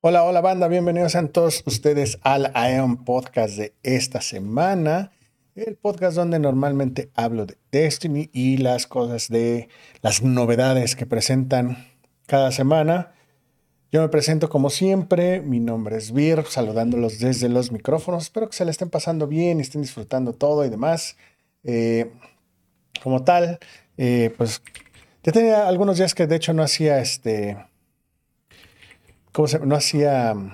Hola, hola banda, bienvenidos a todos ustedes al Ion Podcast de esta semana. El podcast donde normalmente hablo de Destiny y las cosas de las novedades que presentan cada semana. Yo me presento como siempre, mi nombre es Vir, saludándolos desde los micrófonos. Espero que se le estén pasando bien y estén disfrutando todo y demás. Eh, como tal, eh, pues ya tenía algunos días que de hecho no hacía este ¿cómo se No hacía mm,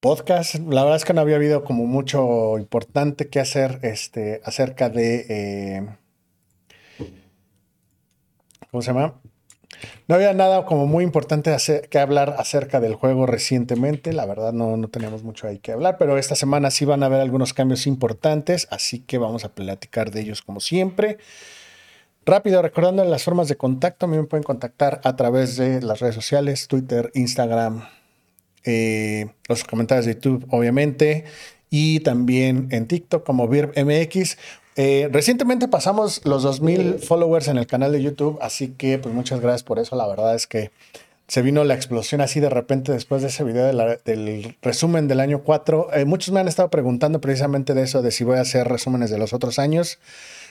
podcast. La verdad es que no había habido como mucho importante que hacer este, acerca de... Eh, ¿Cómo se llama? No había nada como muy importante que hablar acerca del juego recientemente. La verdad no, no tenemos mucho ahí que hablar, pero esta semana sí van a haber algunos cambios importantes, así que vamos a platicar de ellos como siempre. Rápido, recordando las formas de contacto, a mí me pueden contactar a través de las redes sociales, Twitter, Instagram, eh, los comentarios de YouTube, obviamente, y también en TikTok como VirbMX. Eh, recientemente pasamos los 2000 followers en el canal de YouTube, así que pues muchas gracias por eso. La verdad es que se vino la explosión así de repente después de ese video del resumen del año 4. Eh, muchos me han estado preguntando precisamente de eso, de si voy a hacer resúmenes de los otros años.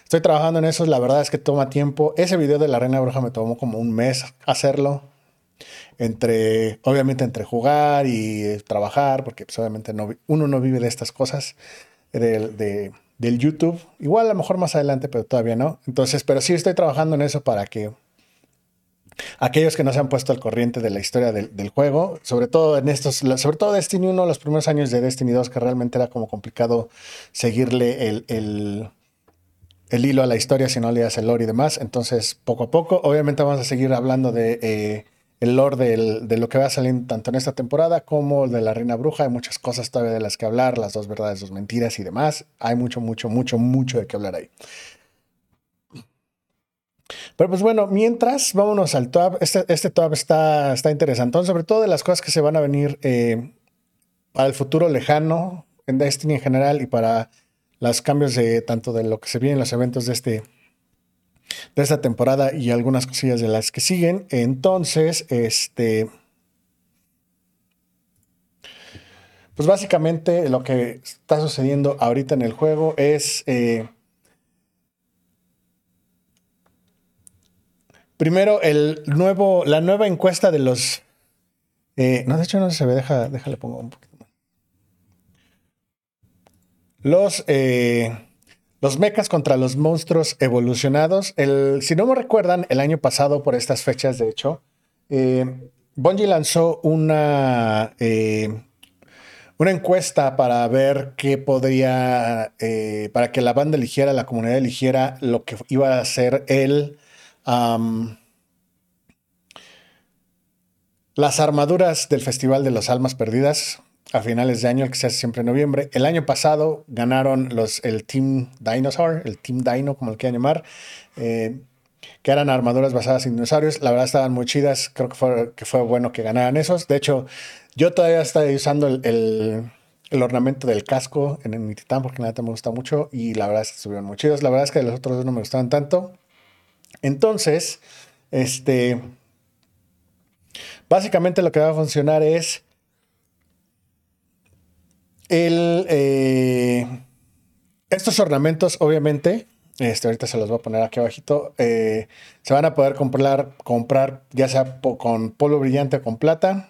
Estoy trabajando en eso, la verdad es que toma tiempo. Ese video de la Reina Bruja me tomó como un mes hacerlo. Entre, obviamente, entre jugar y trabajar, porque pues, obviamente no, uno no vive de estas cosas de, del YouTube. Igual a lo mejor más adelante, pero todavía no. Entonces, pero sí estoy trabajando en eso para que aquellos que no se han puesto al corriente de la historia del, juego, sobre todo en estos, sobre todo Destiny 1, los primeros años de Destiny 2, que realmente era como complicado seguirle el, el hilo a la historia si no leías el lore y demás. Entonces, poco a poco, obviamente vamos a seguir hablando de eh, el lore de lo que va a salir tanto en esta temporada como de la Reina Bruja. Hay muchas cosas todavía de las que hablar, las dos verdades, dos mentiras y demás. Hay mucho, mucho, mucho, mucho de qué hablar ahí. Pero pues bueno, mientras, vámonos al top. Este, este top está, está interesante, sobre todo de las cosas que se van a venir eh, para el futuro lejano en Destiny en general y para los cambios de tanto de lo que se viene en los eventos de este de esta temporada y algunas cosillas de las que siguen. Entonces, este pues básicamente lo que está sucediendo ahorita en el juego es eh, primero el nuevo la nueva encuesta de los eh, no de hecho no se ve deja déjale pongo un poquito los, eh, los mechas contra los monstruos evolucionados. El, si no me recuerdan, el año pasado, por estas fechas, de hecho, eh, Bungie lanzó una, eh, una encuesta para ver qué podría, para que la banda eligiera, la comunidad eligiera lo que iba a ser el... las armaduras del Festival de las Almas Perdidas a finales de año, el que se hace siempre en noviembre. El año pasado ganaron los, el Team Dinosaur, el Team Dino, como lo quieran llamar, eh, que eran armaduras basadas en dinosaurios. La verdad estaban muy chidas, creo que fue, que fue bueno que ganaran esos. De hecho, yo todavía estoy usando el, ornamento del casco en, mi titán porque nada me gusta mucho y la verdad es que estuvieron muy chidos. La verdad es que los otros dos no me gustaban tanto. Entonces, este... Básicamente lo que va a funcionar es eh, estos ornamentos, obviamente, este, ahorita se los voy a poner aquí abajito, eh, se van a poder comprar, comprar ya sea con polvo brillante o con plata.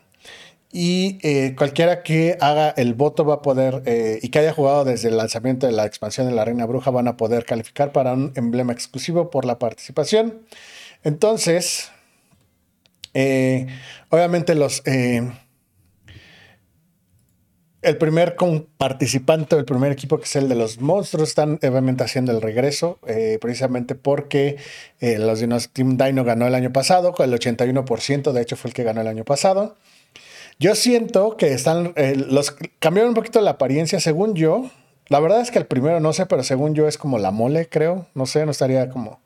Y eh, cualquiera que haga el voto va a poder, y que haya jugado desde el lanzamiento de la expansión de la Reina Bruja, van a poder calificar para un emblema exclusivo por la participación. Entonces, obviamente los el primer participante del primer equipo, que es el de los monstruos, están obviamente haciendo el regreso, eh, precisamente porque eh, los Dinos, Team Dino ganó el año pasado, con el 81%, de hecho fue el que ganó el año pasado. Yo siento que están, eh, los cambiaron un poquito la apariencia, según yo. La verdad es que el primero no sé, pero según yo es como la mole, creo. No sé, no estaría como.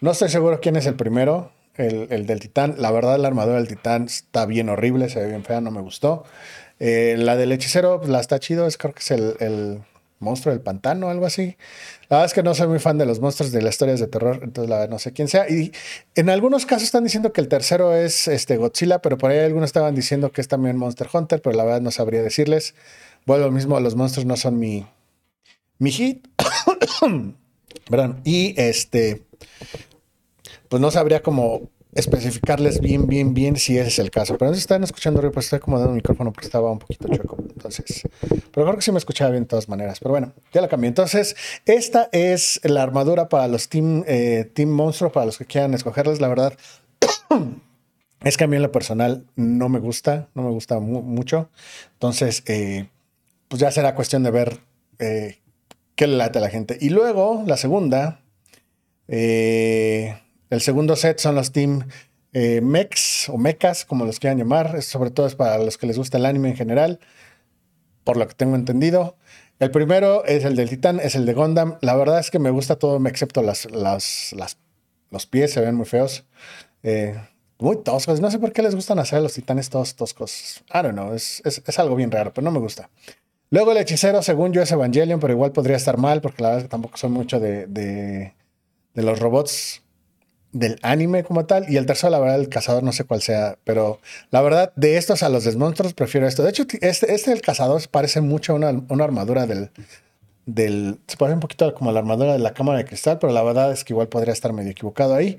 No estoy seguro quién es el primero, el, el del titán. La verdad, la armadura del titán está bien horrible, se ve bien fea, no me gustó. Eh, la del hechicero, pues, la está chido, es, creo que es el, monstruo del pantano, algo así. La verdad es que no soy muy fan de los monstruos de las historias de terror, entonces la no sé quién sea. Y en algunos casos están diciendo que el tercero es este Godzilla, pero por ahí algunos estaban diciendo que es también Monster Hunter, pero la verdad no sabría decirles. Bueno, lo mismo, los monstruos no son mi, mi hit. Perdón. Y este, pues no sabría cómo especificarles bien, bien, bien si ese es el caso. Pero si están escuchando ruido, pues estoy acomodando el micrófono porque estaba un poquito chueco. Entonces, pero creo que sí me escuchaba bien de todas maneras. Pero bueno, ya la cambié. Entonces, esta es la armadura para los Team, eh, team Monstruo, para los que quieran escogerles. La verdad, es que a mí en lo personal no me gusta, no me gusta mucho. Entonces, eh, pues ya será cuestión de ver eh, qué le late a la gente. Y luego, la segunda, eh el segundo set son los Team eh, Mechs o Mechas, como los quieran llamar. sobre todo es para los que les gusta el anime en general, por lo que tengo entendido. El primero es el del Titán, es el de Gundam. La verdad es que me gusta todo, excepto las, las, los pies, se ven muy feos. Eh, muy toscos. No sé por qué les gustan hacer los titanes todos toscos. I don't know, es, algo bien raro, pero no me gusta. Luego el hechicero, según yo, es Evangelion, pero igual podría estar mal, porque la verdad es que tampoco soy mucho de, de, de los robots del anime como tal. Y el tercero, la verdad, el cazador, no sé cuál sea. Pero la verdad, de estos a los desmonstruos, prefiero esto. De hecho, este, este del cazador parece mucho una, una armadura del, del. Se parece un poquito como la armadura de la cámara de cristal, pero la verdad es que igual podría estar medio equivocado ahí.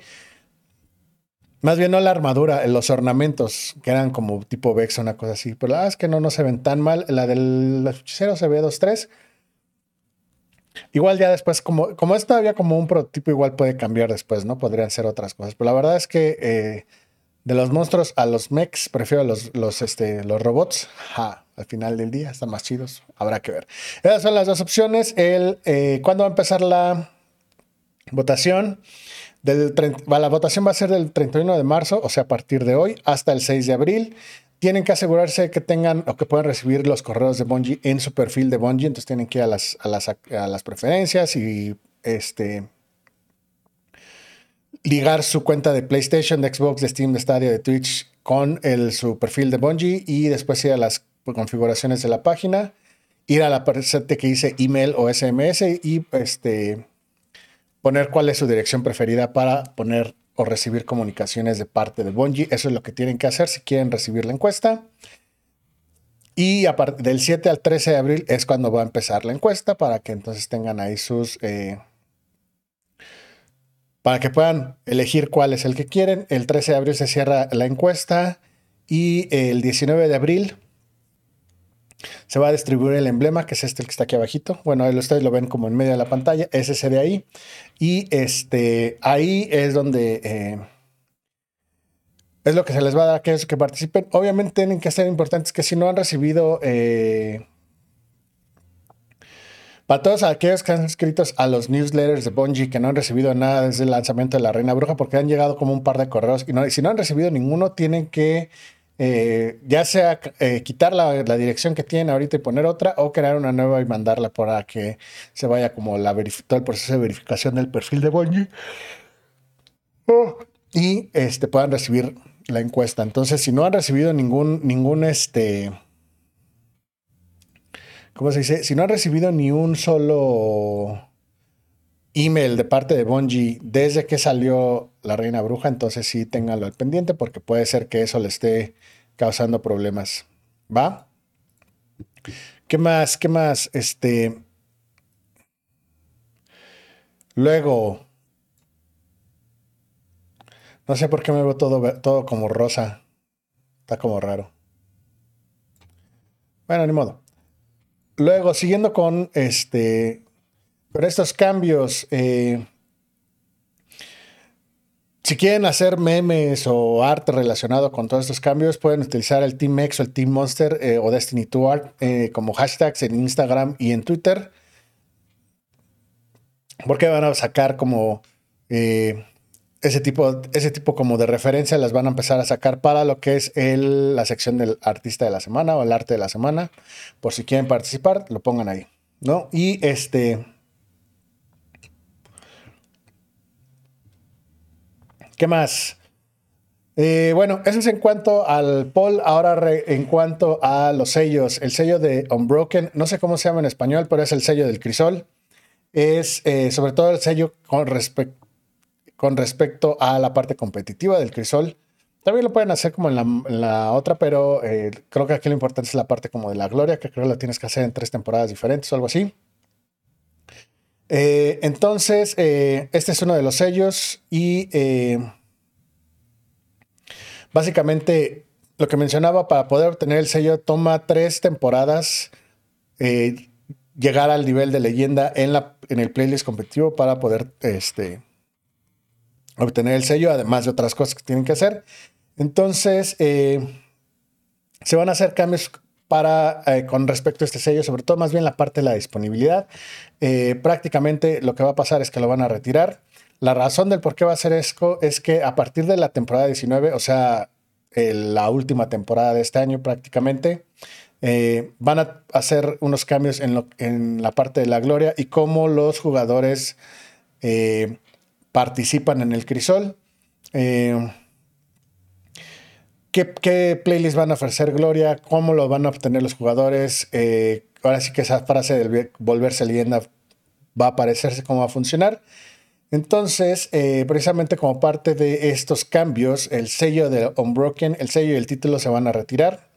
Más bien no la armadura, los ornamentos, que eran como tipo Vex una cosa así. Pero la verdad es que no, no se ven tan mal. La del hechicero se ve 2-3. Igual ya después, como, como es todavía como un prototipo, igual puede cambiar después, ¿no? Podrían ser otras cosas. Pero la verdad es que eh, de los monstruos a los mechs, prefiero los, los, este, los robots. Al final del día están más chidos. Habrá que ver. Esas son las dos opciones. El, eh, ¿Cuándo va a empezar la votación? Del la votación va a ser del 31 de marzo, o sea, a partir de hoy, hasta el 6 de abril tienen que asegurarse que tengan o que puedan recibir los correos de Bungie en su perfil de Bungie. Entonces tienen que ir a las, a las, a las preferencias y este, ligar su cuenta de PlayStation, de Xbox, de Steam, de Stadia, de Twitch con el, su perfil de Bungie y después ir a las configuraciones de la página, ir a la parte que dice email o SMS y este, poner cuál es su dirección preferida para poner o recibir comunicaciones de parte de Bungie. Eso es lo que tienen que hacer si quieren recibir la encuesta. Y del 7 al 13 de abril es cuando va a empezar la encuesta para que entonces tengan ahí sus... Eh, para que puedan elegir cuál es el que quieren. El 13 de abril se cierra la encuesta y el 19 de abril se va a distribuir el emblema, que es este el que está aquí abajito. Bueno, ustedes lo ven como en medio de la pantalla, es ese de ahí. Y este, ahí es donde eh, es lo que se les va a dar a aquellos que participen. Obviamente tienen que ser importantes que si no han recibido... Eh, para todos aquellos que han escrito a los newsletters de Bungie que no han recibido nada desde el lanzamiento de la Reina Bruja, porque han llegado como un par de correos y, no, y si no han recibido ninguno, tienen que eh, ya sea eh, quitar la, dirección que tienen ahorita y poner otra o crear una nueva y mandarla para que se vaya como la todo el proceso de verificación del perfil de Bungie oh. y este, puedan recibir la encuesta. Entonces, si no han recibido ningún, ningún este, ¿cómo se dice? Si no han recibido ni un solo email de parte de Bungie desde que salió la Reina Bruja, entonces sí ténganlo al pendiente porque puede ser que eso le esté causando problemas. ¿Va? ¿Qué más? ¿Qué más? Este. Luego. No sé por qué me veo todo, todo como rosa. Está como raro. Bueno, ni modo. Luego, siguiendo con este pero estos cambios, eh, si quieren hacer memes o arte relacionado con todos estos cambios, pueden utilizar el Team X o el Team Monster eh, o Destiny 2 Art eh, como hashtags en Instagram y en Twitter. Porque van a sacar como ese tipo, ese tipo como de referencia, las van a empezar a sacar para lo que es la sección del artista de la semana o el arte de la semana. Por si quieren participar, lo pongan ahí. ¿no? Y este. ¿Qué más? Eh, bueno, eso es en cuanto al poll. Ahora en cuanto a los sellos. El sello de Unbroken, no sé cómo se llama en español, pero es el sello del crisol. Es eh, sobre todo el sello con, respecto a la parte competitiva del crisol. También lo pueden hacer como en la, otra, pero eh, creo que aquí lo importante es la parte como de la gloria, que creo que la tienes que hacer en tres temporadas diferentes o algo así. Entonces, este es uno de los sellos y Básicamente, lo que mencionaba, para poder obtener el sello, toma tres temporadas eh, llegar al nivel de leyenda en, la, en el playlist competitivo para poder este, obtener el sello, además de otras cosas que tienen que hacer. Entonces, eh, se van a hacer cambios para, eh, con respecto a este sello, sobre todo más bien la parte de la disponibilidad. Prácticamente lo que va a pasar es que lo van a retirar. La razón del por qué va a ser esto es que a partir de la temporada 19, o sea, la última temporada de este año prácticamente, eh, van a hacer unos cambios en, la parte de la gloria y cómo los jugadores eh, participan en el crisol. Eh, ¿qué, ¿qué, playlist van a ofrecer Gloria? ¿Cómo lo van a obtener los jugadores? Ahora sí que esa frase de volverse leyenda va a aparecerse cómo va a funcionar. Entonces, eh, precisamente como parte de estos cambios, el sello de Unbroken, el sello y el título se van a retirar.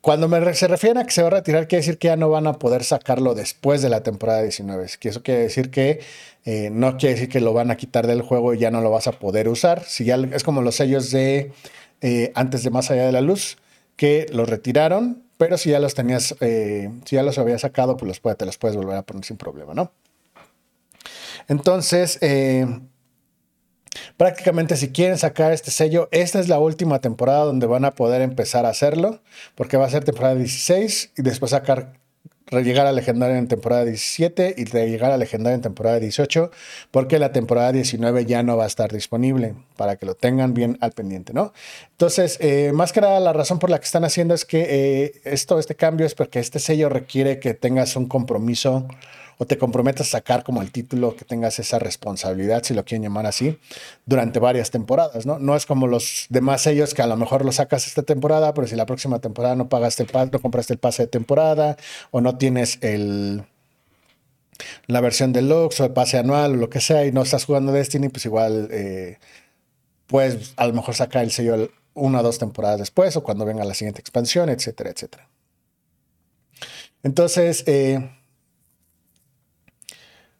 Cuando se refieren a que se va a retirar, quiere decir que ya no van a poder sacarlo después de la temporada 19. Que eso quiere decir que eh, no quiere decir que lo van a quitar del juego y ya no lo vas a poder usar. Si es como los sellos de eh, antes de Más Allá de la Luz, que los retiraron, pero si ya los tenías, si ya los habías sacado, pues los te los puedes volver a poner sin problema, ¿no? Entonces, eh, prácticamente si quieren sacar este sello, esta es la última temporada donde van a poder empezar a hacerlo, porque va a ser temporada 16 y después sacar llegar a legendario en temporada 17 y llegar a legendario en temporada 18, porque la temporada 19 ya no va a estar disponible, para que lo tengan bien al pendiente, ¿no? Entonces, eh, más que nada, la razón por la que están haciendo es que eh, esto, este cambio es porque este sello requiere que tengas un compromiso o te comprometas a sacar como el título, que tengas esa responsabilidad, si lo quieren llamar así, durante varias temporadas, ¿no? No es como los demás sellos que a lo mejor lo sacas esta temporada, pero si la próxima temporada no pagaste el pase, no compraste el pase de temporada o no tienes el la versión deluxe o el pase anual o lo que sea y no estás jugando Destiny, pues igual eh, puedes a lo mejor sacar el sello una o dos temporadas después o cuando venga la siguiente expansión, etcétera, etcétera. Entonces, eh,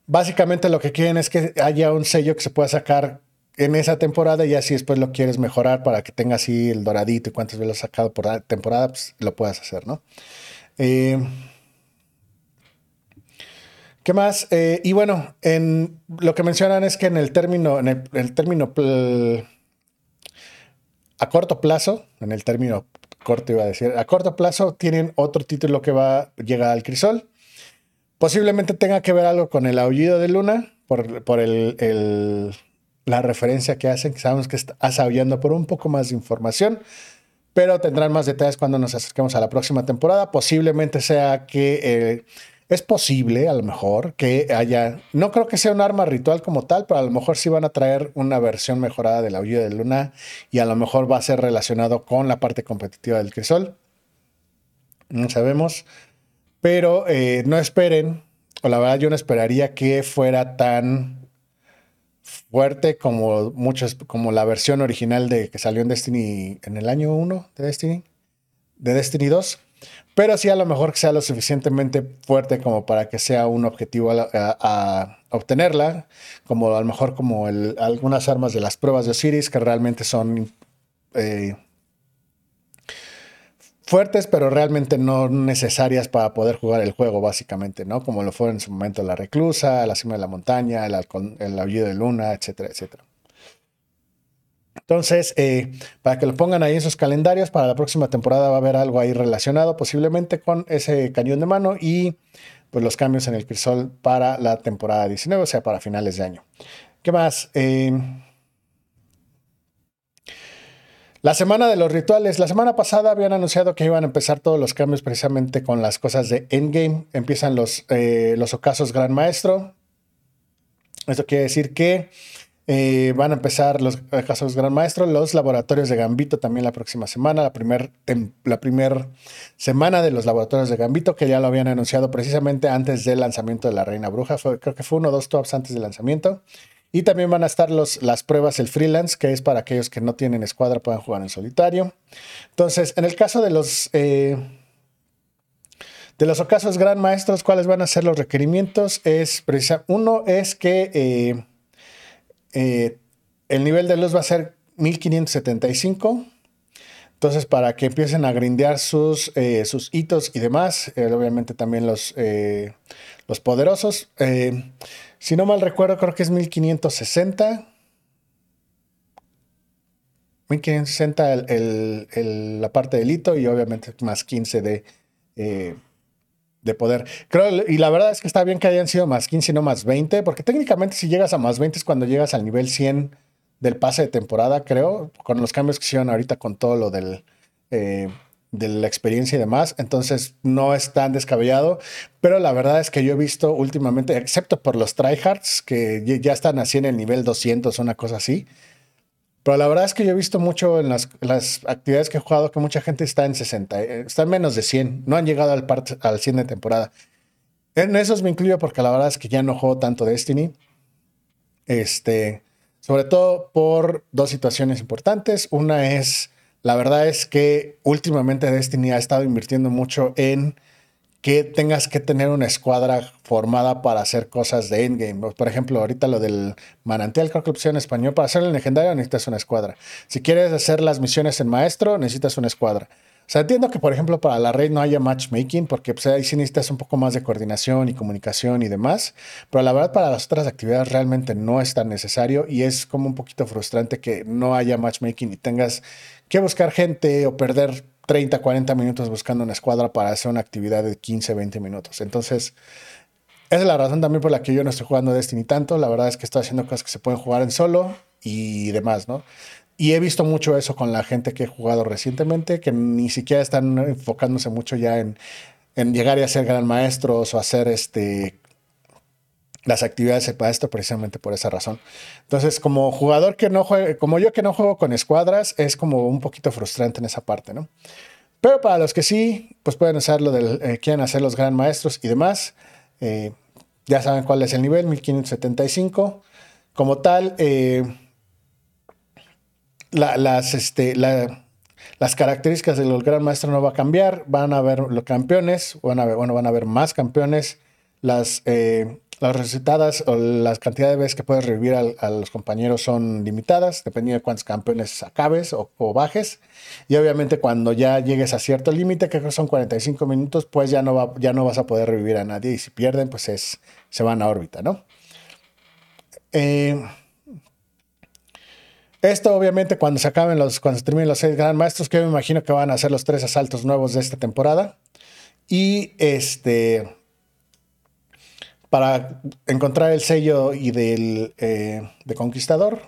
básicamente lo que quieren es que haya un sello que se pueda sacar en esa temporada y así después lo quieres mejorar para que tenga así el doradito y cuántas veces lo sacado por temporada, pues lo puedas hacer, ¿no? Eh, ¿Qué más? Eh, y bueno, en lo que mencionan es que en el término, en el, término a corto plazo, en el término corto iba a decir, a corto plazo tienen otro título que va a llegar al crisol Posiblemente tenga que ver algo con el aullido de Luna, por, por el, la referencia que hacen, que sabemos que está aullando por un poco más de información, pero tendrán más detalles cuando nos acerquemos a la próxima temporada. Posiblemente sea que eh, es posible, a lo mejor, que haya, no creo que sea un arma ritual como tal, pero a lo mejor sí van a traer una versión mejorada del aullido de Luna y a lo mejor va a ser relacionado con la parte competitiva del crisol. No sabemos. Pero eh, no esperen, o la verdad yo no esperaría que fuera tan fuerte como muchas, como la versión original de que salió en Destiny en el año 1 de Destiny, de Destiny 2. Pero sí a lo mejor que sea lo suficientemente fuerte como para que sea un objetivo a, obtenerla, como a lo mejor como algunas armas de las pruebas de Osiris que realmente son eh, fuertes, pero realmente no necesarias para poder jugar el juego, básicamente, ¿no? Como lo fue en su momento la reclusa, la cima de la montaña, el, el aullido de luna, etcétera, etcétera. Entonces, eh, para que lo pongan ahí en sus calendarios, para la próxima temporada va a haber algo ahí relacionado posiblemente con ese cañón de mano y pues los cambios en el crisol para la temporada 19, o sea, para finales de año. ¿Qué más? Eh, la semana de los rituales. La semana pasada habían anunciado que iban a empezar todos los cambios precisamente con las cosas de Endgame. Empiezan los, eh, los ocasos Gran Maestro. Esto quiere decir que Eh, van a empezar los casos Gran Maestro, los laboratorios de Gambito también la próxima semana, la primera primer semana de los laboratorios de Gambito, que ya lo habían anunciado precisamente antes del lanzamiento de la Reina Bruja. creo que fue uno o dos tops antes del lanzamiento. Y también van a estar los, las pruebas, el freelance, que es para aquellos que no tienen escuadra, puedan jugar en solitario. Entonces, en el caso de los... Eh, de los ocasos gran maestros, ¿cuáles van a ser los requerimientos? Es uno es que eh, eh, el nivel de luz va a ser 1575. Entonces, para que empiecen a grindear sus, eh, sus hitos y demás, obviamente también los, los poderosos. si no mal recuerdo, creo que es 1560. 1560 el, la parte del hito y obviamente más 15 de, de poder. Creo, y la verdad es que está bien que hayan sido más 15 y no más 20, porque técnicamente si llegas a más 20 es cuando llegas al nivel 100 del pase de temporada, creo, con los cambios que hicieron ahorita con todo lo del, eh, de la experiencia y demás. Entonces no es tan descabellado, pero la verdad es que yo he visto últimamente, excepto por los tryhards, que ya están así en el nivel 200, una cosa así. Pero la verdad es que yo he visto mucho en las, actividades que he jugado que mucha gente está en 60, eh, está en menos de 100, no han llegado al, al 100 de temporada. En esos me incluyo porque la verdad es que ya no juego tanto Destiny. Este, sobre todo por dos situaciones importantes. Una es, la verdad es que últimamente Destiny ha estado invirtiendo mucho en que tengas que tener una escuadra formada para hacer cosas de endgame. Por ejemplo, ahorita lo del manantial, creo que español. Para hacer el legendario necesitas una escuadra. Si quieres hacer las misiones en maestro, necesitas una escuadra. O sea, entiendo que, por ejemplo, para la red no haya matchmaking, porque pues, ahí sí necesitas un poco más de coordinación y comunicación y demás. Pero la verdad, para las otras actividades realmente no es tan necesario y es como un poquito frustrante que no haya matchmaking y tengas que buscar gente o perder 30, 40 minutos buscando una escuadra para hacer una actividad de 15, 20 minutos. Entonces, esa es la razón también por la que yo no estoy jugando Destiny tanto. La verdad es que estoy haciendo cosas que se pueden jugar en solo y demás, ¿no? Y he visto mucho eso con la gente que he jugado recientemente, que ni siquiera están enfocándose mucho ya en, en llegar y a ser gran maestros o hacer este las actividades para esto precisamente por esa razón. Entonces, como jugador que no juegue, como yo que no juego con escuadras, es como un poquito frustrante en esa parte, ¿no? Pero para los que sí, pues pueden hacer lo del, eh, quieren hacer los gran maestros y demás, eh, ya saben cuál es el nivel, 1575. Como tal, eh, las, este, las características del gran maestro no va a cambiar, van a haber los campeones, van a ver, bueno, van a haber más campeones, las las recetadas o las cantidades de veces que puedes revivir a, los compañeros son limitadas, dependiendo de cuántos campeones acabes o, bajes. Y obviamente cuando ya llegues a cierto límite, que son 45 minutos, pues ya no, va, ya no vas a poder revivir a nadie. Y si pierden, pues es, se van a órbita, ¿no? Eh, esto obviamente cuando se acaben los, cuando se terminen los seis gran maestros, que yo me imagino que van a ser los tres asaltos nuevos de esta temporada. Y este para encontrar el sello y del eh, de conquistador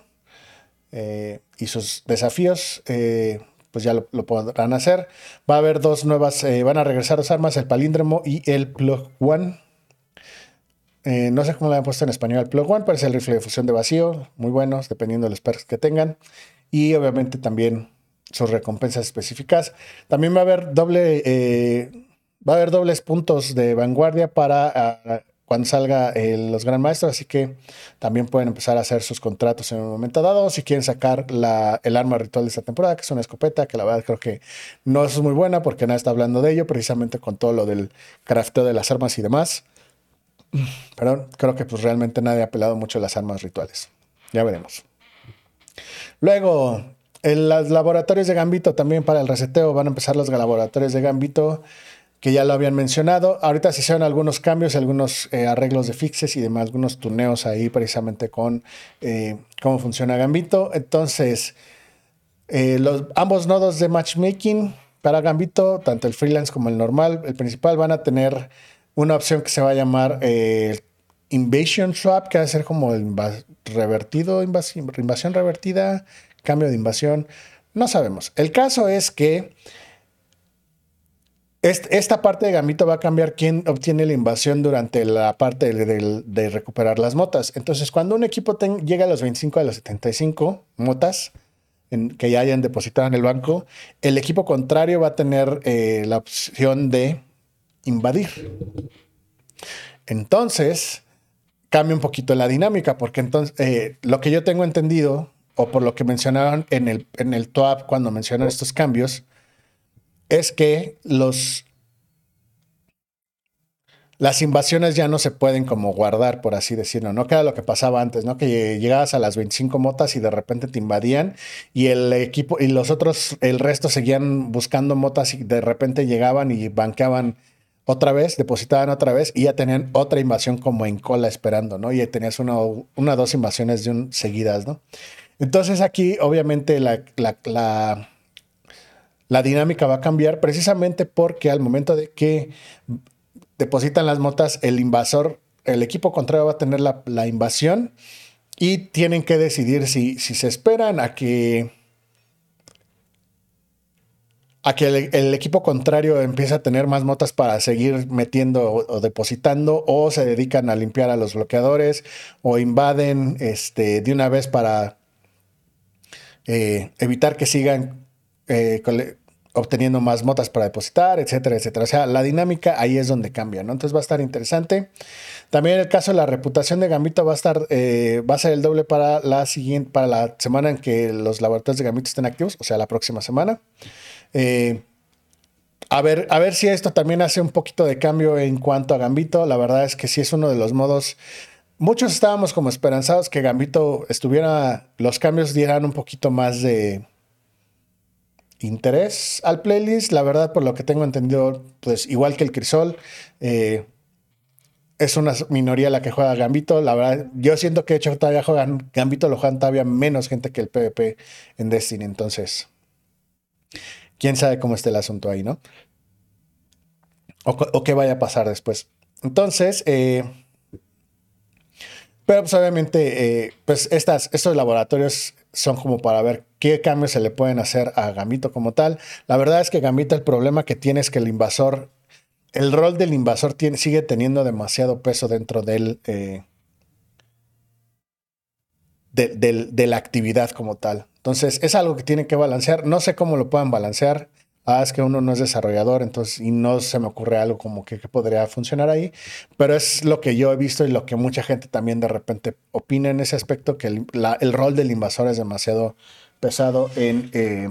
eh, y sus desafíos, eh, pues ya lo, podrán hacer. Va a haber dos nuevas, van a regresar dos armas, el palíndromo y el plug one. No sé cómo lo han puesto en español plug one, pero es el rifle de fusión de vacío, muy buenos, dependiendo de los perks que tengan. Y obviamente también sus recompensas específicas. También va a haber doble, va a haber dobles puntos de vanguardia para ah, cuando salga los Gran Maestros, así que también pueden empezar a hacer sus contratos en un momento dado. Si quieren sacar el arma ritual de esta temporada, que es una escopeta, que la verdad creo que no es muy buena porque nadie está hablando de ello, precisamente con todo lo del crafteo de las armas y demás. Pero creo que pues realmente nadie ha pelado mucho las armas rituales. Ya veremos. Luego, en los laboratorios de Gambito también para el reseteo van a empezar los laboratorios de Gambito que ya lo habían mencionado. Ahorita se hicieron algunos cambios, algunos eh, arreglos de fixes y demás, algunos tuneos ahí precisamente con eh, cómo funciona Gambito. Entonces, eh, los, ambos nodos de matchmaking para Gambito, tanto el freelance como el normal, el principal, van a tener una opción que se va a llamar Invasion Swap, que va a ser como el revertido, invasión revertida, cambio de invasión. No sabemos. El caso es que esta parte de Gambito va a cambiar quién obtiene la invasión durante la parte de, recuperar las motas. Entonces, cuando un equipo llega a los 25 a los 75 motas que ya hayan depositado en el banco, el equipo contrario va a tener eh, la opción de invadir. Entonces, cambia un poquito la dinámica, porque entonces eh, lo que yo tengo entendido, o por lo que mencionaron en el, en el TOAP cuando mencionan estos cambios, es que los las invasiones ya no se pueden como guardar, por así decirlo. No queda lo que pasaba antes, ¿no? Que llegabas a las 25 motas y de repente te invadían y el equipo y los otros, el resto seguían buscando motas y de repente llegaban y banqueaban otra vez, depositaban otra vez y ya tenían otra invasión como en cola esperando, ¿no? Y tenías una o dos invasiones de un, seguidas, ¿no? Entonces aquí obviamente la, la la dinámica va a cambiar precisamente porque al momento de que depositan las motas, el invasor, el equipo contrario va a tener la, invasión y tienen que decidir si, si, se esperan a que, a que el, equipo contrario empiece a tener más motas para seguir metiendo o, depositando o se dedican a limpiar a los bloqueadores o invaden este, de una vez para eh, evitar que sigan eh, obteniendo más motas para depositar, etcétera, etcétera. O sea, la dinámica ahí es donde cambia, ¿no? Entonces va a estar interesante. También el caso de la reputación de Gambito va a estar, eh, va a ser el doble para la siguiente, para la semana en que los laboratorios de Gambito estén activos, o sea, la próxima semana. Eh, a ver, a ver si esto también hace un poquito de cambio en cuanto a Gambito. La verdad es que sí es uno de los modos. Muchos estábamos como esperanzados que Gambito estuviera, los cambios dieran un poquito más de, interés al playlist. La verdad, por lo que tengo entendido, pues igual que el Crisol, eh, es una minoría la que juega Gambito. La verdad, yo siento que de hecho todavía juegan Gambito, lo juegan todavía menos gente que el PvP en Destiny. Entonces, quién sabe cómo está el asunto ahí, ¿no? O, qué vaya a pasar después. Entonces, eh, pero pues obviamente, eh, pues estos laboratorios son como para ver qué cambios se le pueden hacer a Gambito como tal. La verdad es que Gambito el problema que tiene es que el invasor, el rol del invasor sigue teniendo demasiado peso dentro del, eh, de, la actividad como tal. Entonces es algo que tiene que balancear. No sé cómo lo puedan balancear. Es que uno no es desarrollador, entonces, y no se me ocurre algo como que, podría funcionar ahí, pero es lo que yo he visto y lo que mucha gente también de repente opina en ese aspecto, que el rol del invasor es demasiado pesado en, eh,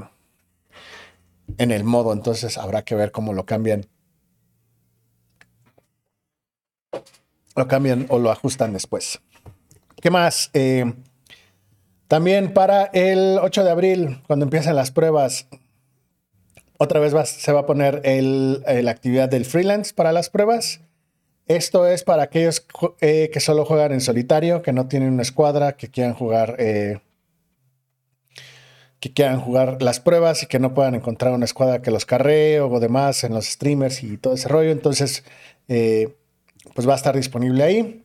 en el modo, entonces habrá que ver cómo lo cambian. Lo cambian o lo ajustan después. ¿Qué más? Eh, también para el 8 de abril, cuando empiezan las pruebas, otra vez se va a poner el, la actividad del freelance para las pruebas. Esto es para aquellos eh, que solo juegan en solitario, que no tienen una escuadra, que quieran jugar que quieran jugar las pruebas y que no puedan encontrar una escuadra que los carree o demás en los streamers y todo ese rollo. Entonces, eh, pues va a estar disponible ahí.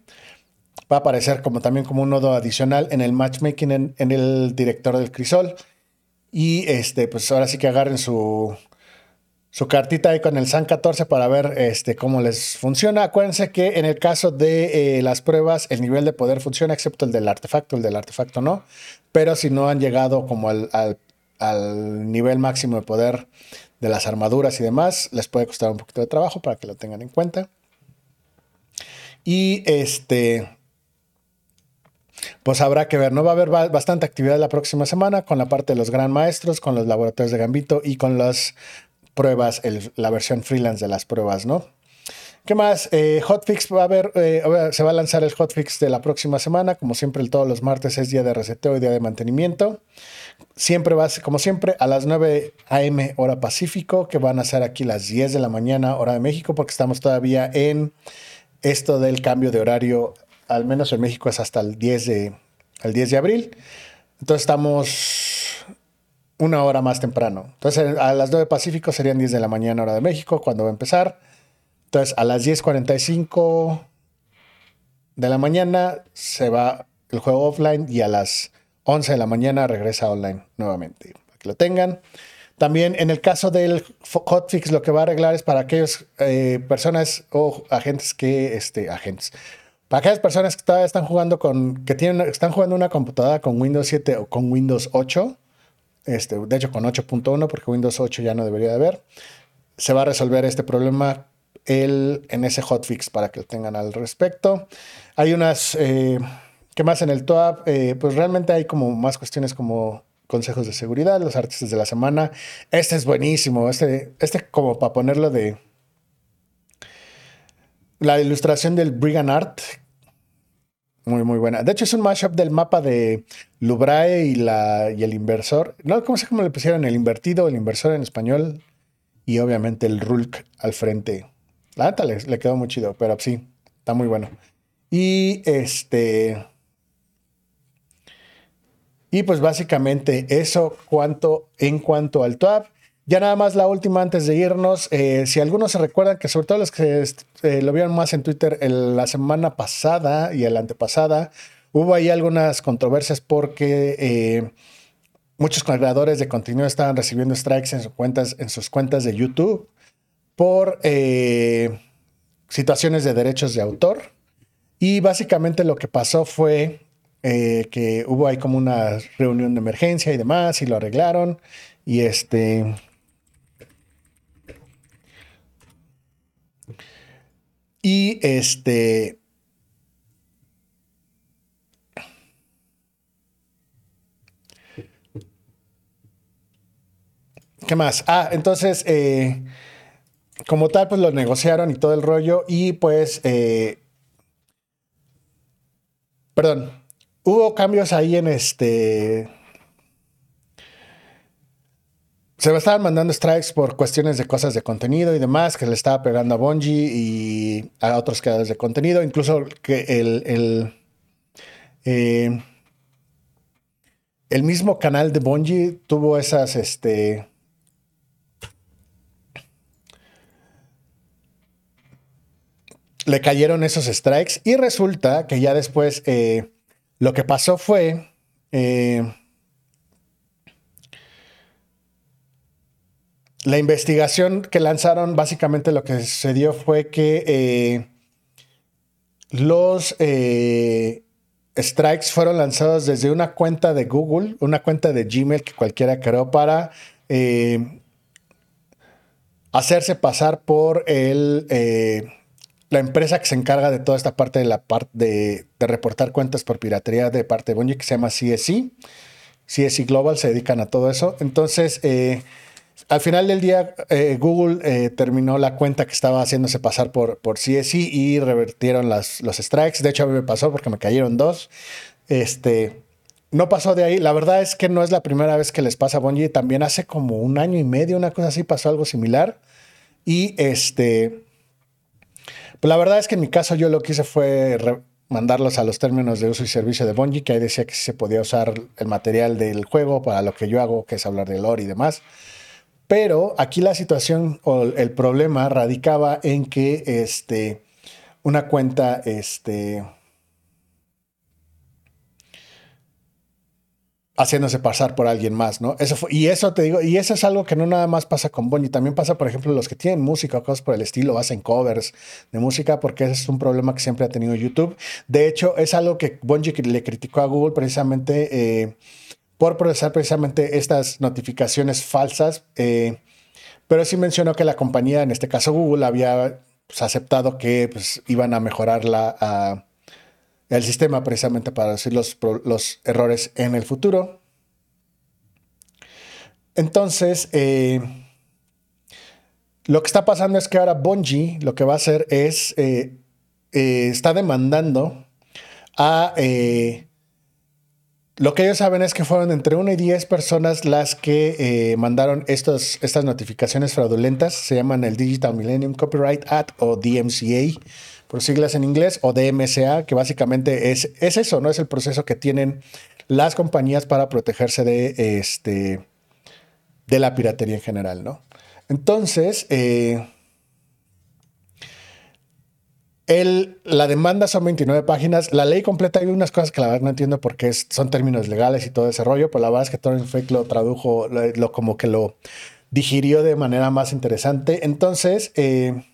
Va a aparecer como también como un nodo adicional en el matchmaking en, el director del Crisol. Y este, pues ahora sí que agarren su, su cartita ahí con el SAN 14 para ver este, cómo les funciona. Acuérdense que en el caso de eh, las pruebas, el nivel de poder funciona, excepto el del artefacto, el del artefacto no. Pero si no han llegado como al, al, nivel máximo de poder de las armaduras y demás, les puede costar un poquito de trabajo para que lo tengan en cuenta. Y este, pues habrá que ver, ¿no? Va a haber bastante actividad la próxima semana con la parte de los gran maestros, con los laboratorios de Gambito y con las pruebas, la versión freelance de las pruebas, ¿no? ¿Qué más? Eh, hotfix va a haber, eh, se va a lanzar el hotfix de la próxima semana. Como siempre, todos los martes es día de reseteo y día de mantenimiento. Siempre va como siempre, a las 9 a.m. hora Pacífico, que van a ser aquí las 10 de la mañana hora de México, porque estamos todavía en esto del cambio de horario. Al menos en México es hasta el 10 de, el 10 de abril. Entonces estamos una hora más temprano. Entonces, a las 9 Pacífico serían 10 de la mañana, hora de México, cuando va a empezar. Entonces, a las 10.45 de la mañana se va el juego offline y a las 11 de la mañana regresa online nuevamente. Para que lo tengan. También en el caso del hotfix, lo que va a arreglar es para aquellas eh, personas o agentes que, este, agentes, para aquellas personas que todavía están jugando con, que tienen, están jugando una computadora con Windows 7 o con Windows 8, este, de hecho con 8.1, porque Windows 8 ya no debería de haber, se va a resolver este problema el, en ese hotfix para que lo tengan al respecto. Hay unas, eh, ¿qué más en el top? Eh, pues realmente hay como más cuestiones como consejos de seguridad, los artistas de la semana. Este es buenísimo, este, este como para ponerlo de... La ilustración del Brigand Art, muy, muy buena. De hecho, es un mashup del mapa de Lubrae y, la, y el inversor. No, ¿cómo sé cómo le pusieron? El invertido, el inversor en español. Y obviamente el Rulk al frente. La neta le, le, quedó muy chido, pero sí, está muy bueno. Y este. Y pues básicamente eso cuanto, en cuanto al TWAP. Ya nada más la última antes de irnos. Eh, si algunos se recuerdan que sobre todo los que eh, lo vieron más en Twitter la semana pasada y la antepasada, hubo ahí algunas controversias porque eh, muchos creadores de contenido estaban recibiendo strikes en sus cuentas, en sus cuentas de YouTube por situaciones de derechos de autor. Y básicamente lo que pasó fue que hubo ahí como una reunión de emergencia y demás, y lo arreglaron. Y este. Y este. ¿Qué más? Ah, entonces, eh, como tal, pues lo negociaron y todo el rollo. Y pues, eh, perdón, hubo cambios ahí en este. Se me estaban mandando strikes por cuestiones de cosas de contenido y demás, que le estaba pegando a Bungie y a otros creadores de contenido. Incluso que el, el, eh, el mismo canal de Bungie tuvo esas. Este, le cayeron esos strikes y resulta que ya después. Eh, lo que pasó fue... Eh, la investigación que lanzaron, básicamente lo que sucedió fue que eh, los eh, strikes fueron lanzados desde una cuenta de Google, una cuenta de Gmail que cualquiera creó para hacerse pasar por el la empresa que se encarga de toda esta parte de la parte de, reportar cuentas por piratería de parte de Bungie, que se llama CSI. CSI Global se dedican a todo eso. Entonces, eh, al final del día, eh, Google eh, terminó la cuenta que estaba haciéndose pasar por, por CSI y revertieron las, los strikes. De hecho, a mí me pasó porque me cayeron dos. Este, no pasó de ahí. La verdad es que no es la primera vez que les pasa a Bungie. También hace como un año y medio, una cosa así, pasó algo similar. Y este pues la verdad es que en mi caso yo lo que hice fue mandarlos a los términos de uso y servicio de Bungie, que ahí decía que se podía usar el material del juego para lo que yo hago, que es hablar de lore y demás. Pero aquí la situación o el problema radicaba en que este, una cuenta, este, haciéndose pasar por alguien más, ¿no? Eso fue, y eso te digo, y eso es algo que no nada más pasa con Bonnie, también pasa, por ejemplo, los que tienen música o cosas por el estilo, hacen covers de música, porque ese es un problema que siempre ha tenido YouTube. De hecho, es algo que Bungie le criticó a Google precisamente eh, por procesar precisamente estas notificaciones falsas, eh, pero sí mencionó que la compañía, en este caso Google, había pues, aceptado que pues, iban a mejorar la el sistema precisamente para decir los, los errores en el futuro. Entonces, eh, lo que está pasando es que ahora Bungie lo que va a hacer es, eh, está demandando a... lo que ellos saben es que fueron entre 1 y 10 personas las que mandaron estos, estas notificaciones fraudulentas. Se llaman el Digital Millennium Copyright Act o DMCA por siglas en inglés, o DMCA, que básicamente es, es eso, ¿no? Es el proceso que tienen las compañías para protegerse de, este, de la piratería en general, ¿no? Entonces, eh, el, la demanda son 29 páginas. La ley completa hay unas cosas que la verdad no entiendo porque son términos legales y todo ese rollo, pero la verdad es que Torrent Fake lo tradujo, lo, como que lo digirió de manera más interesante. Entonces, eh,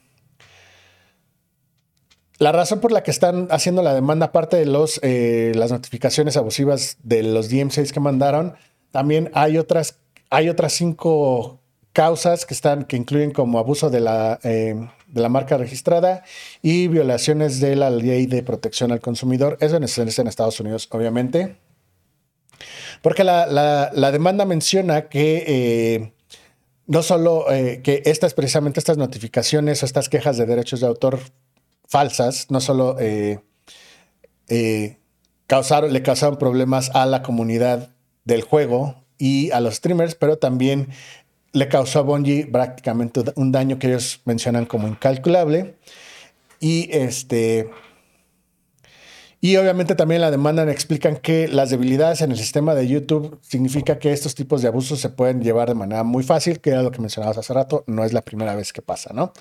la razón por la que están haciendo la demanda, aparte de los, eh, las notificaciones abusivas de los DM6 que mandaron, también hay otras, hay otras cinco causas que están, que incluyen como abuso de la, eh, de la marca registrada y violaciones de la ley de protección al consumidor. Eso es en Estados Unidos, obviamente. Porque la, demanda menciona que eh, no solo eh, que estas, precisamente estas notificaciones o estas quejas de derechos de autor falsas, no solo causaron, le causaron problemas a la comunidad del juego y a los streamers, pero también le causó a Bungie prácticamente un daño que ellos mencionan como incalculable. Y este. Y obviamente también la demanda explican que las debilidades en el sistema de YouTube significa que estos tipos de abusos se pueden llevar de manera muy fácil, que era lo que mencionabas hace rato, no es la primera vez que pasa, ¿no?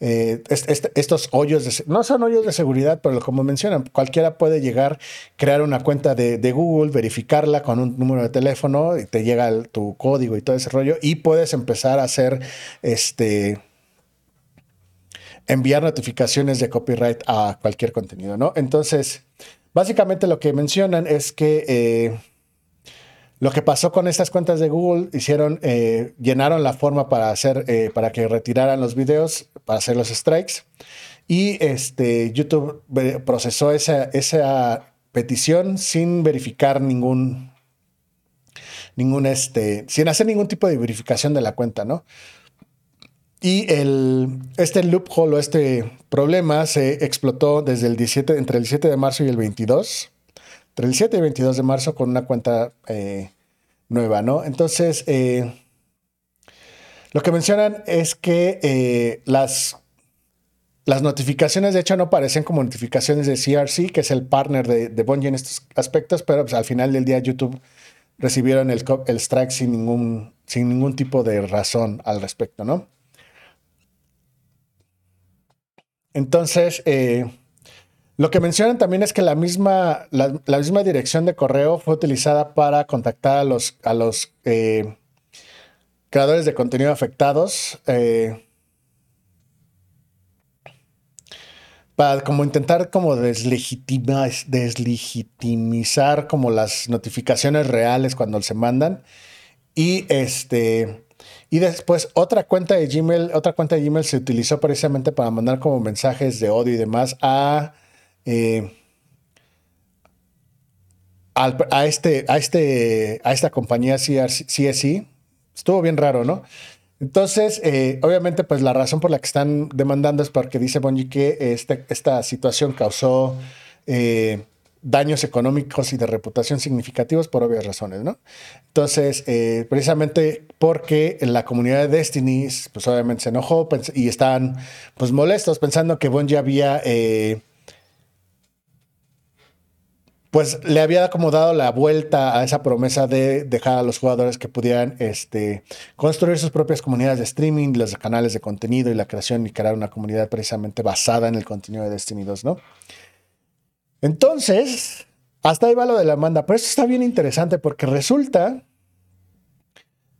Eh, estos hoyos, no son hoyos de seguridad, pero como mencionan, cualquiera puede llegar, crear una cuenta de, Google, verificarla con un número de teléfono y te llega tu código y todo ese rollo y puedes empezar a hacer este enviar notificaciones de copyright a cualquier contenido, ¿no? Entonces, básicamente lo que mencionan es que eh, lo que pasó con estas cuentas de Google, hicieron, eh, llenaron la forma para hacer, eh, para que retiraran los videos, para hacer los strikes. Y este, YouTube procesó esa, esa petición sin verificar ningún, ningún este, sin hacer ningún tipo de verificación de la cuenta, ¿no? Y el, este loophole o este problema se explotó desde el 17, entre el 7 de marzo y el 22 entre el 7 y 22 de marzo con una cuenta eh, nueva, ¿no? Entonces, eh, lo que mencionan es que eh, las, las notificaciones, de hecho, no parecen como notificaciones de CRC, que es el partner de, de Bungie en estos aspectos, pero pues, al final del día YouTube recibieron el, el strike sin ningún, sin ningún tipo de razón al respecto, ¿no? Entonces, lo que mencionan también es que la misma, la, misma dirección de correo fue utilizada para contactar a los, a los eh, creadores de contenido afectados. Eh, para como intentar como deslegitimar, deslegitimizar como las notificaciones reales cuando se mandan. Y este. Y después otra cuenta de Gmail, otra cuenta de Gmail se utilizó precisamente para mandar como mensajes de odio y demás a eh, a, este, a, este, a esta compañía CSI. Estuvo bien raro, ¿no? Entonces, eh, obviamente, pues la razón por la que están demandando es porque dice Bungie que este, esta situación causó eh, daños económicos y de reputación significativos por obvias razones, ¿no? Entonces, precisamente porque la comunidad de Destiny, pues obviamente se enojó y estaban pues molestos pensando que Bungie había pues le había como dado la vuelta a esa promesa de dejar a los jugadores que pudieran este, construir sus propias comunidades de streaming, los canales de contenido y la creación y crear una comunidad precisamente basada en el contenido de Destiny 2, ¿no? Entonces, hasta ahí va lo de la manda, pero esto está bien interesante porque resulta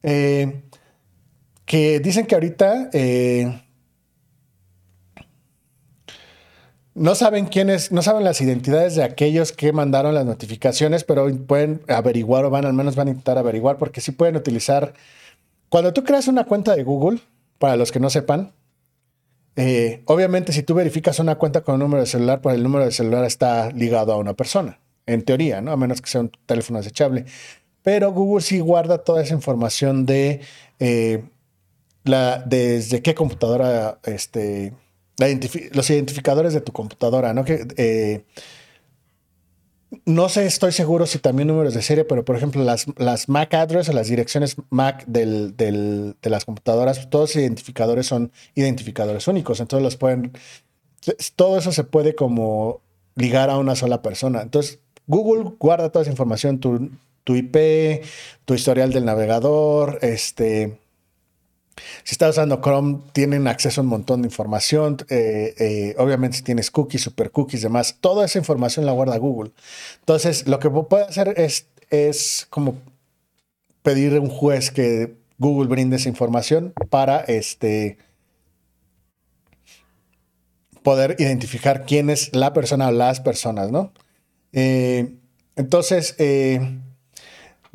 eh, que dicen que ahorita eh, No saben quiénes, no saben las identidades de aquellos que mandaron las notificaciones, pero pueden averiguar o van, al menos van a intentar averiguar, porque sí pueden utilizar. Cuando tú creas una cuenta de Google, para los que no sepan, eh, obviamente si tú verificas una cuenta con un número de celular, pues el número de celular está ligado a una persona, en teoría, ¿no? A menos que sea un teléfono desechable. Pero Google sí guarda toda esa información de eh, la, desde qué computadora este, los identificadores de tu computadora, ¿no? Que, eh, no sé, estoy seguro si también números de serie, pero por ejemplo, las, las MAC address o las direcciones MAC de las computadoras, todos identificadores son identificadores únicos. Entonces los pueden. Todo eso se puede como ligar a una sola persona. Entonces, Google guarda toda esa información, tu, tu IP, tu historial del navegador, este Si estás usando Chrome, tienen acceso a un montón de información. Eh, eh, obviamente, si tienes cookies, super cookies, demás, toda esa información la guarda Google. Entonces, lo que puede hacer es, es como pedir a un juez que Google brinde esa información para este poder identificar quién es la persona o las personas, ¿no? Eh, entonces,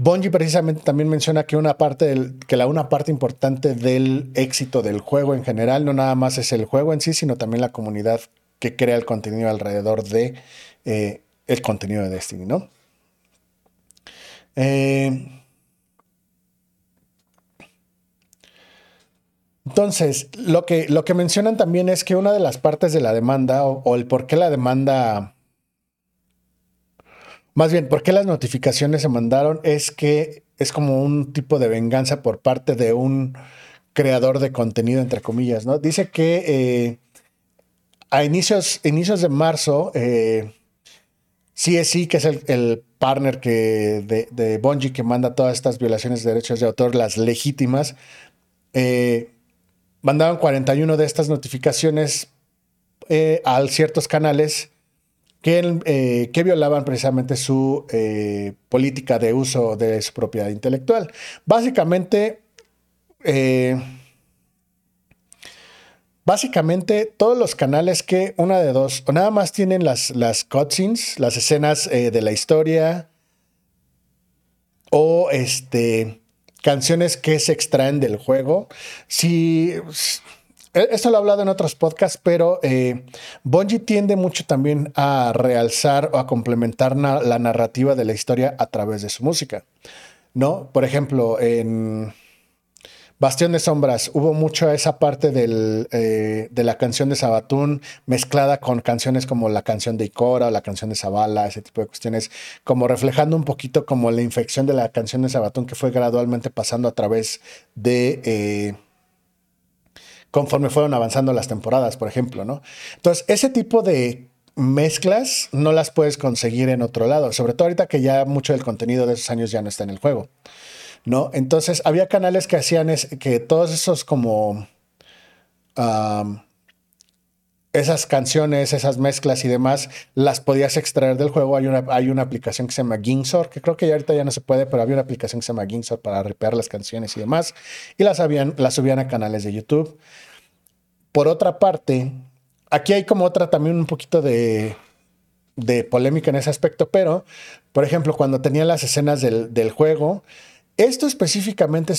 Bungie precisamente también menciona que una parte del, que la una parte importante del éxito del juego en general no nada más es el juego en sí, sino también la comunidad que crea el contenido alrededor de eh, el contenido de Destiny, ¿no? Entonces, lo que, lo que mencionan también es que una de las partes de la demanda o, el por qué la demanda, más bien, por qué las notificaciones se mandaron es que es como un tipo de venganza por parte de un creador de contenido, entre comillas, ¿no? Dice que eh, a inicios, inicios de marzo, eh, CSI, que es el, partner que, de, de Bungie que manda todas estas violaciones de derechos de autor, las legítimas, eh, mandaban 41 de estas notificaciones eh, a ciertos canales que, eh, que, violaban precisamente su eh, política de uso de su propiedad intelectual. Básicamente, básicamente todos los canales que una de dos, o nada más tienen las, las cutscenes, las escenas de la historia, o este canciones que se extraen del juego. Si. E, esto lo he hablado en otros podcasts, pero eh, Bungie tiende mucho también a realzar o a complementar la narrativa de la historia a través de su música. ¿No? Por ejemplo, en Bastión de Sombras, hubo mucho esa parte eh, de la canción de Sabatún mezclada con canciones como la canción de Ikora o la canción de Zavala, ese tipo de cuestiones, como reflejando un poquito como la infección de la canción de Sabatún que fue gradualmente pasando a través de... Eh, conforme fueron avanzando las temporadas, por ejemplo, ¿no? Entonces, ese tipo de mezclas no las puedes conseguir en otro lado, sobre todo ahorita que ya mucho del contenido de esos años ya no está en el juego. ¿no? Entonces había canales que hacían es, que todos esos como esas canciones, esas mezclas y demás, las podías extraer del juego. Hay una, hay una aplicación que se llama Ginsor, que creo que ya ahorita ya no se puede, pero había una aplicación que se llama Ginsor para ripear las canciones y demás, y las, habían, las subían a canales de YouTube. Por otra parte, aquí hay como otra también un poquito de, de polémica en ese aspecto, pero, por ejemplo, cuando tenía las escenas del, del juego, esto específicamente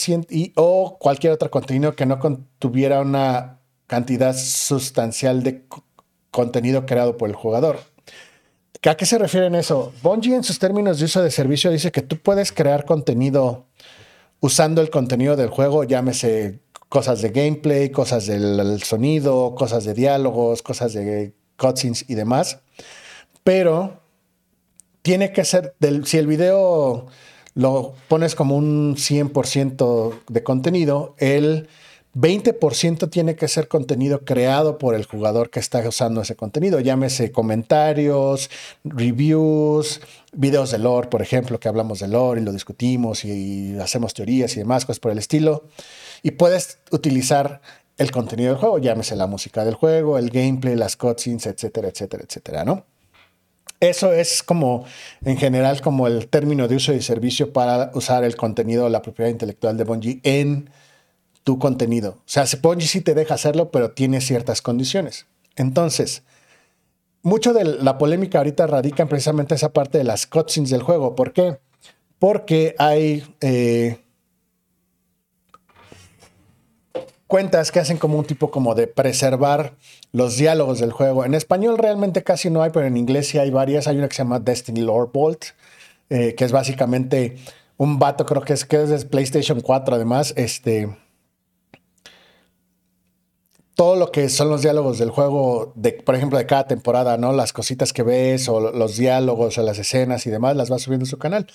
o cualquier otro contenido que no tuviera una cantidad sustancial de contenido creado por el jugador. ¿A qué se refiere en eso? Bungie en sus términos de uso de servicio dice que tú puedes crear contenido usando el contenido del juego, llámese cosas de gameplay, cosas del sonido, cosas de diálogos, cosas de cutscenes y demás. Pero tiene que ser, si el video lo pones como un 100% de contenido, el 20% tiene que ser contenido creado por el jugador que está usando ese contenido, llámese comentarios, reviews, videos de lore, por ejemplo, que hablamos de lore y lo discutimos y hacemos teorías y demás, cosas por el estilo. Y puedes utilizar el contenido del juego, llámese la música del juego, el gameplay, las cutscenes, etcétera, etcétera, etcétera, ¿no? Eso es como, en general, como el término de uso y servicio para usar el contenido, la propiedad intelectual de Bungie en tu contenido. O sea, Bungie sí te deja hacerlo, pero tiene ciertas condiciones. Entonces, mucho de la polémica ahorita radica en precisamente esa parte de las cutscenes del juego. ¿Por qué? Porque hay eh, cuentas que hacen como un tipo como de preservar los diálogos del juego. En español realmente casi no hay, pero en inglés sí hay varias. Hay una que se llama Destiny Lore Bolt, eh, que es básicamente un vato, creo que es, que es de PlayStation 4 además, este... Todo lo que son los diálogos del juego, de, por ejemplo, de cada temporada, ¿no? Las cositas que ves o los diálogos o las escenas y demás, las va subiendo a su canal.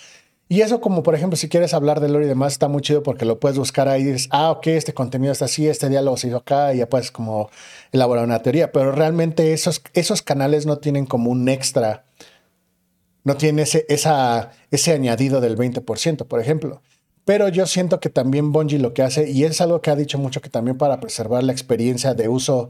Y eso como por ejemplo si quieres hablar de lore y demás está muy chido porque lo puedes buscar ahí y dices, ah, ok, este contenido está así, este diálogo se hizo acá y ya puedes como elaborar una teoría, pero realmente esos, esos canales no tienen como un extra, no tienen ese, ese añadido del 20%, por ejemplo. Pero yo siento que también Bungie lo que hace, y es algo que ha dicho mucho que también para preservar la experiencia de uso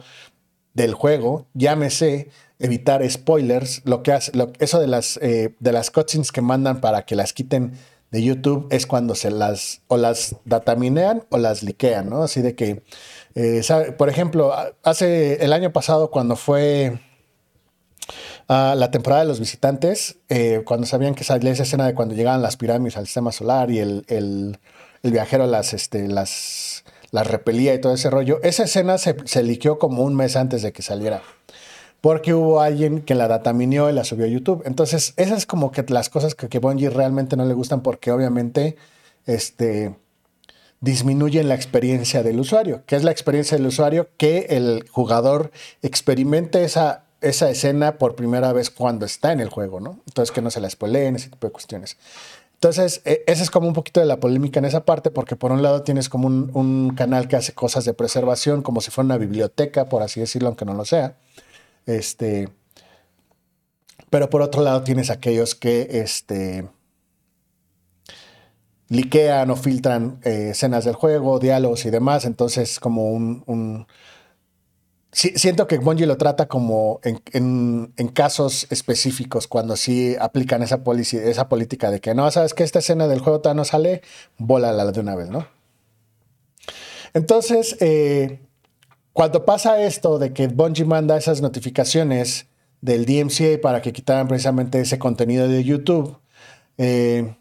del juego, llámese evitar spoilers, lo que hace, eso de las, eh, de las cutscenes que mandan para que las quiten de YouTube es cuando se las o las dataminean o las liquean, ¿no? Así de que, eh, por ejemplo, hace el año pasado cuando fue ah, la temporada de los visitantes, eh, cuando sabían que salía esa escena de cuando llegaban las pirámides al sistema solar y el, el, viajero las, este, las las repelía y todo ese rollo. Esa escena se, se liqueó como un mes antes de que saliera. Porque hubo alguien que la datamineó y la subió a YouTube. Entonces, esas es como que las cosas que, que Bungie realmente no le gustan porque obviamente este, disminuyen la experiencia del usuario. ¿Qué es la experiencia del usuario? Que el jugador experimente esa, esa escena por primera vez cuando está en el juego, ¿no? Entonces, que no se la spoileen, ese tipo de cuestiones. Entonces, e, esa es como un poquito de la polémica en esa parte, porque por un lado tienes como un, canal que hace cosas de preservación, como si fuera una biblioteca, por así decirlo, aunque no lo sea. Este, pero por otro lado tienes aquellos que este, liquean o filtran eh, escenas del juego, diálogos y demás. Entonces, como un siento que Bungie lo trata como en, casos específicos, cuando sí aplican esa, esa política de que no, sabes que esta escena del juego todavía no sale, la de una vez, ¿no? Entonces, eh, cuando pasa esto de que Bungie manda esas notificaciones del DMCA para que quitaran precisamente ese contenido de YouTube, eh,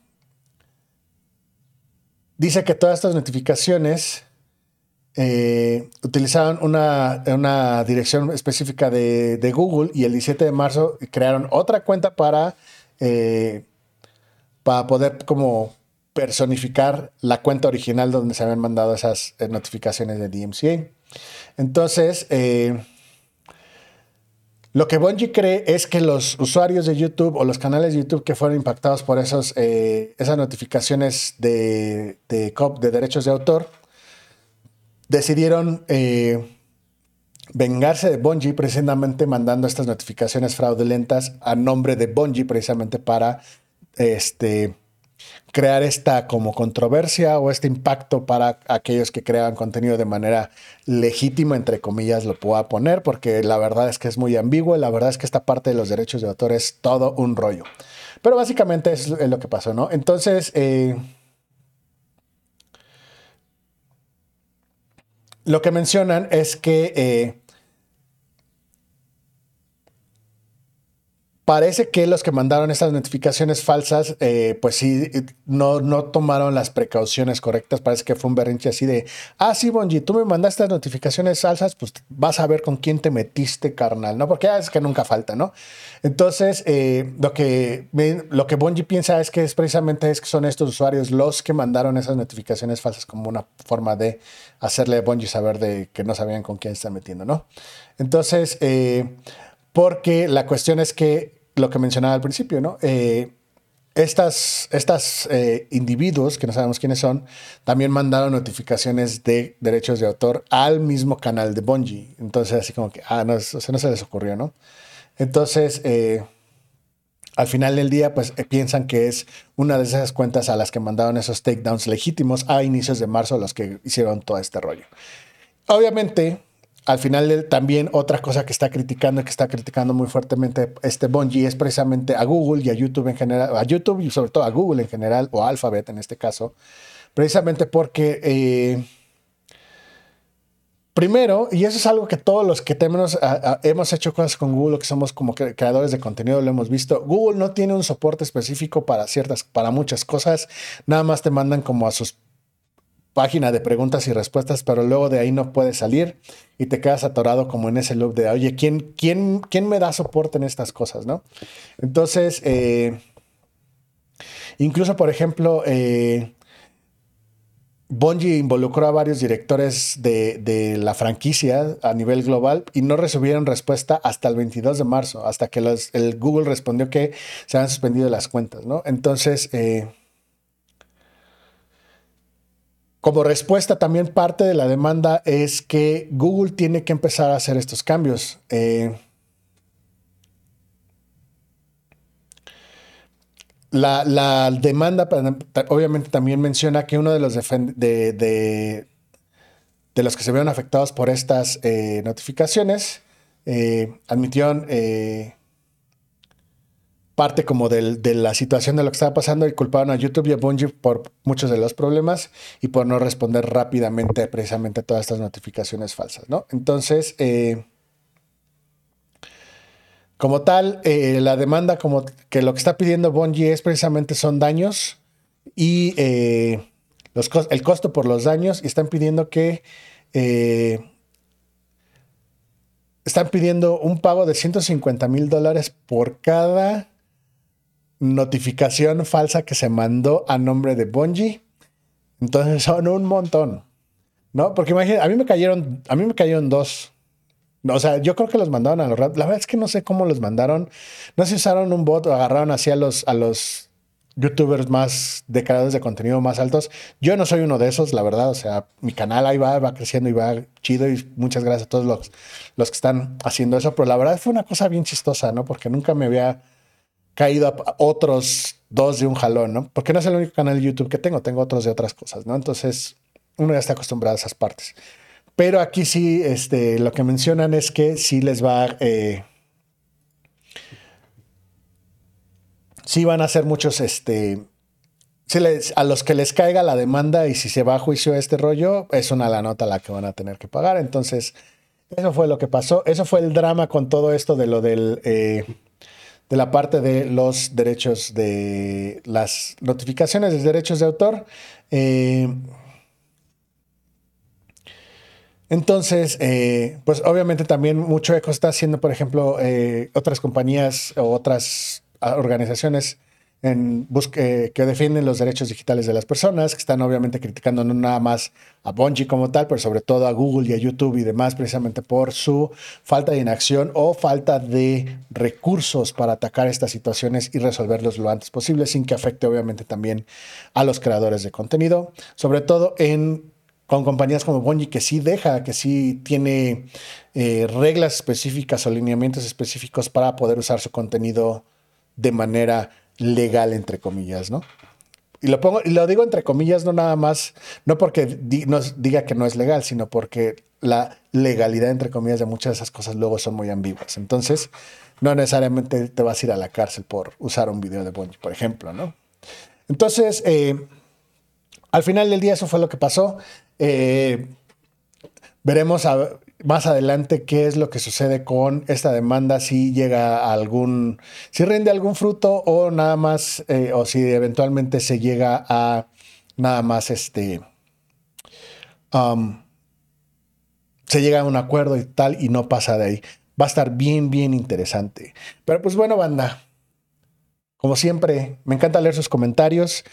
dice que todas estas notificaciones eh, utilizaron una, dirección específica de, Google y el 17 de marzo crearon otra cuenta para, eh, para poder como personificar la cuenta original donde se habían mandado esas eh, notificaciones de DMCA. Entonces, lo que Bungie cree es que los usuarios de YouTube o los canales de YouTube que fueron impactados por esos, esas notificaciones de, de, de derechos de autor, decidieron eh, vengarse de Bungie precisamente mandando estas notificaciones fraudulentas a nombre de Bungie precisamente para este, crear esta como controversia o este impacto para aquellos que crean contenido de manera legítima, entre comillas, lo puedo poner, porque la verdad es que es muy ambiguo, la verdad es que esta parte de los derechos de autor es todo un rollo. Pero básicamente es lo que pasó, ¿no? Entonces, eh, lo que mencionan es que eh, Parece que los que mandaron estas notificaciones falsas, eh, pues sí, no, no tomaron las precauciones correctas. Parece que fue un berrinche así de, ah, sí, Bonji, tú me mandaste las notificaciones falsas, pues vas a ver con quién te metiste, carnal, ¿no? Porque es que nunca falta, ¿no? Entonces, eh, lo que, lo que piensa es que es precisamente es que son estos usuarios los que mandaron esas notificaciones falsas como una forma de hacerle a Bonji saber de que no sabían con quién están metiendo, ¿no? Entonces, eh, porque la cuestión es que lo que mencionaba al principio, ¿no? Eh, estas, estas eh, individuos, que no sabemos quiénes son, también mandaron notificaciones de derechos de autor al mismo canal de Bungie. Entonces, así como que, ah, no, o sea, no se les ocurrió, ¿no? Entonces, eh, al final del día, pues piensan que es una de esas cuentas a las que mandaron esos takedowns legítimos a inicios de marzo los que hicieron todo este rollo. Obviamente, al final también otra cosa que está criticando y que está criticando muy fuertemente este Bungie es precisamente a Google y a YouTube en general, a YouTube y sobre todo a Google en general, o Alphabet en este caso, precisamente porque eh, primero, y eso es algo que todos los que tenemos, hemos hecho cosas con Google, que somos como creadores de contenido, lo hemos visto, Google no tiene un soporte específico para ciertas, para muchas cosas, nada más te mandan como a sus página de preguntas y respuestas, pero luego de ahí no puedes salir y te quedas atorado como en ese loop de, oye, ¿quién, quién, quién me da soporte en estas cosas? ¿no? Entonces, eh, incluso, por ejemplo, eh, Bungie involucró a varios directores de, la franquicia a nivel global y no recibieron respuesta hasta el 22 de marzo, hasta que el Google respondió que se han suspendido las cuentas, ¿no? Entonces, eh, como respuesta, también parte de la demanda es que Google tiene que empezar a hacer estos cambios. Eh, la, demanda obviamente también menciona que uno de los, de, de, los que se vieron afectados por estas eh, notificaciones eh, admitió eh, parte como de la situación de lo que estaba pasando y culparon a YouTube y a Bungie por muchos de los problemas y por no responder rápidamente precisamente a todas estas notificaciones falsas, ¿no? Entonces, como tal, eh, la demanda, como que lo que está pidiendo Bungie es precisamente son daños y eh, los, el costo por los daños y están pidiendo que eh, están pidiendo un pago de 150 mil dólares por cada notificación falsa que se mandó a nombre de Bungie. Entonces son un montón, ¿no? Porque imagínate, a mí me cayeron, a mí me cayeron dos o sea, yo creo que los mandaron a los La verdad es que no sé cómo los mandaron. No si usaron un bot o agarraron así a los, a los youtubers más de de contenido más altos. Yo no soy uno de esos, la verdad. O sea, mi canal ahí va, va creciendo y va chido. Y muchas gracias a todos los, los que están haciendo eso. Pero la verdad fue una cosa bien chistosa, ¿no? Porque nunca me había caído a otros dos de un jalón, ¿no? Porque no es el único canal de YouTube que tengo, tengo otros de otras cosas, ¿no? Entonces, uno ya está acostumbrado a esas partes. Pero aquí sí, este, lo que mencionan es que sí les va. Eh, sí van a ser muchos. Este, a los que les caiga la demanda y si se va a juicio este rollo, es una la nota la que van a tener que pagar. Entonces, eso fue lo que pasó. Eso fue el drama con todo esto de lo del. Eh, de la parte de los derechos de las notificaciones de derechos de autor. Eh, entonces, eh, pues obviamente también mucho eco está haciendo, por ejemplo, eh, otras compañías o otras organizaciones en que defienden los derechos digitales de las personas, que están obviamente criticando no nada más a Bungie como tal, pero sobre todo a Google y a YouTube y demás, precisamente por su falta de inacción o falta de recursos para atacar estas situaciones y resolverlos lo antes posible, sin que afecte obviamente también a los creadores de contenido, sobre todo en con compañías como Bungie que sí deja, que sí tiene eh, reglas específicas o lineamientos específicos para poder usar su contenido de manera legal, entre comillas, ¿no? Y lo pongo, y lo digo entre comillas, no nada más, no porque nos diga que no es legal, sino porque la legalidad, entre comillas, de muchas de esas cosas luego son muy ambiguas. Entonces, no necesariamente te vas a ir a la cárcel por usar un video de Bungie, por ejemplo, ¿no? Entonces, eh, al final del día eso fue lo que pasó. Eh, veremos más adelante qué es lo que sucede con esta demanda, si llega a algún, si rinde algún fruto o nada más, eh, o si eventualmente se llega a nada más este, um, se llega a un acuerdo y tal y no pasa de ahí. Va a estar bien, bien interesante. Pero pues bueno, banda, como siempre, me encanta leer sus comentarios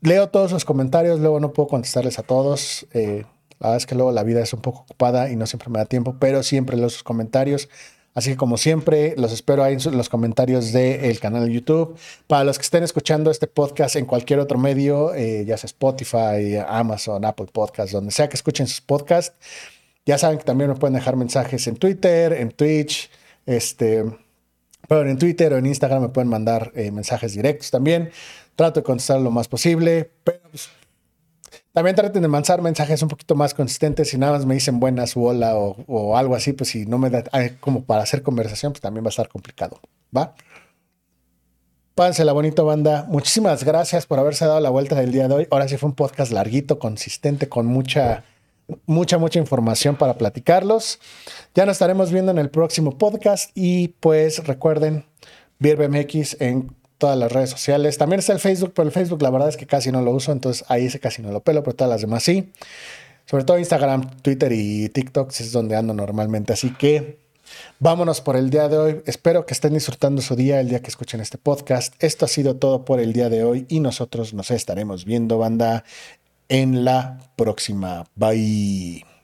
leo todos los comentarios, luego no puedo contestarles a todos. Eh, la verdad es que luego la vida es un poco ocupada y no siempre me da tiempo, pero siempre leo sus comentarios. Así que como siempre, los espero ahí en los comentarios del canal de YouTube. Para los que estén escuchando este podcast en cualquier otro medio, eh, ya sea Spotify, Amazon, Apple Podcasts, donde sea que escuchen sus podcasts, ya saben que también me pueden dejar mensajes en Twitter, en Twitch, este, pero en Twitter o en Instagram me pueden mandar eh, mensajes directos también. Trato de contestar lo más posible, pero también traten de mandar mensajes un poquito más consistentes. Si nada más me dicen buenas o hola o, algo así, pues si no me da como para hacer conversación, pues también va a estar complicado. ¿Va? la bonito banda. Muchísimas gracias por haberse dado la vuelta del día de hoy. Ahora sí fue un podcast larguito, consistente, con mucha, mucha, mucha información para platicarlos. Ya nos estaremos viendo en el próximo podcast y pues recuerden, VirBMX en todas las redes sociales. También está el Facebook, pero el Facebook la verdad es que casi no lo uso, entonces ahí ese casi no lo pelo, pero todas las demás sí. Sobre todo Instagram, Twitter y TikTok es donde ando normalmente. Así que vámonos por el día de hoy. Espero que estén disfrutando su día el día que escuchen este podcast. Esto ha sido todo por el día de hoy y nosotros nos estaremos viendo, banda, en la próxima. Bye.